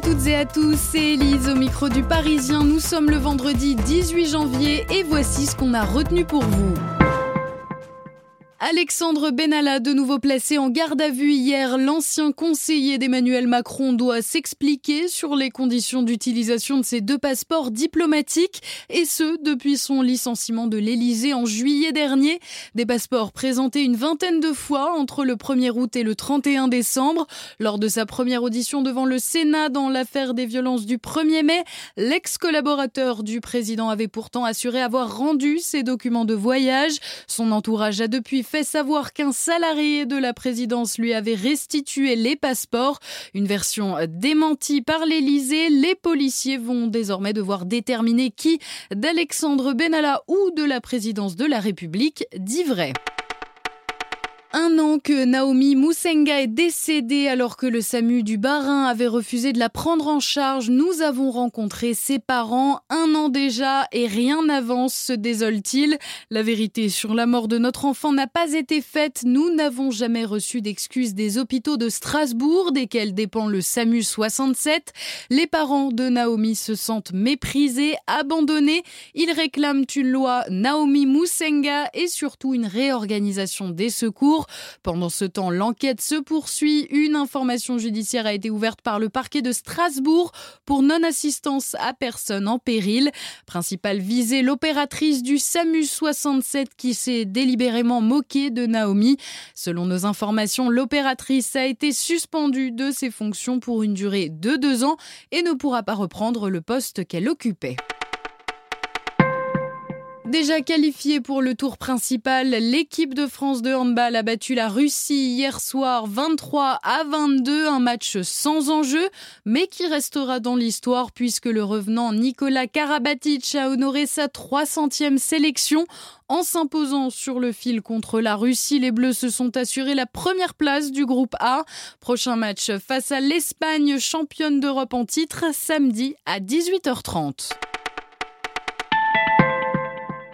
Toutes et à tous, c'est Elise au micro du Parisien. Nous sommes le vendredi 18 janvier et voici ce qu'on a retenu pour vous. Alexandre Benalla, de nouveau placé en garde à vue hier, l'ancien conseiller d'Emmanuel Macron doit s'expliquer sur les conditions d'utilisation de ses deux passeports diplomatiques, et ce, depuis son licenciement de l'Élysée en juillet dernier. Des passeports présentés une vingtaine de fois entre le 1er août et le 31 décembre. Lors de sa première audition devant le Sénat dans l'affaire des violences du 1er mai, l'ex-collaborateur du président avait pourtant assuré avoir rendu ses documents de voyage. Son entourage a depuis fait savoir qu'un salarié de la présidence lui avait restitué les passeports. Une version démentie par l'Élysée. Les policiers vont désormais devoir déterminer qui d'Alexandre Benalla ou de la présidence de la République dit vrai. Un an que Naomi Moussenga est décédée alors que le SAMU du Barin avait refusé de la prendre en charge. Nous avons rencontré ses parents un an déjà et rien n'avance, se désole-t-il. La vérité sur la mort de notre enfant n'a pas été faite. Nous n'avons jamais reçu d'excuses des hôpitaux de Strasbourg, desquels dépend le SAMU 67. Les parents de Naomi se sentent méprisés, abandonnés. Ils réclament une loi Naomi Moussenga et surtout une réorganisation des secours. Pendant ce temps, l'enquête se poursuit. Une information judiciaire a été ouverte par le parquet de Strasbourg pour non-assistance à personne en péril. Principale visée, l'opératrice du SAMU 67 qui s'est délibérément moquée de Naomi. Selon nos informations, l'opératrice a été suspendue de ses fonctions pour une durée de deux ans et ne pourra pas reprendre le poste qu'elle occupait. Déjà qualifiée pour le tour principal, l'équipe de France de handball a battu la Russie hier soir 23 à 22, un match sans enjeu, mais qui restera dans l'histoire puisque le revenant Nicolas Karabatic a honoré sa 300e sélection. En s'imposant sur le fil contre la Russie, les Bleus se sont assurés la première place du groupe A. Prochain match face à l'Espagne, championne d'Europe en titre, samedi à 18h30.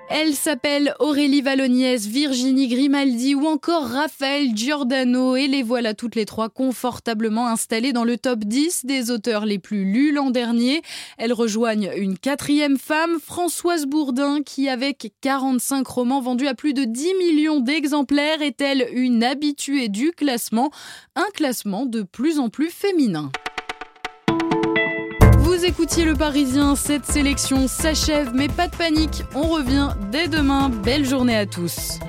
Elle s'appelle Aurélie Valogniès, Virginie Grimaldi ou encore Raphaël Giordano et les voilà toutes les trois confortablement installées dans le top 10 des auteurs les plus lus l'an dernier. Elles rejoignent une quatrième femme, Françoise Bourdin, qui avec 45 romans vendus à plus de 10 millions d'exemplaires est-elle une habituée du classement, un classement de plus en plus féminin. Vous écoutiez le Parisien, cette sélection s'achève, mais pas de panique, on revient dès demain. Belle journée à tous.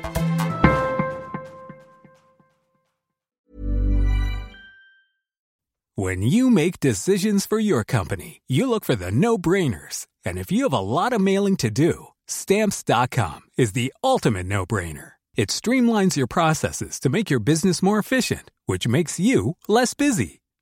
When you make decisions for your company, you look for the no-brainers. And if you have a lot of mailing to do, stamps.com is the ultimate no-brainer. It streamlines your processes to make your business more efficient, which makes you less busy.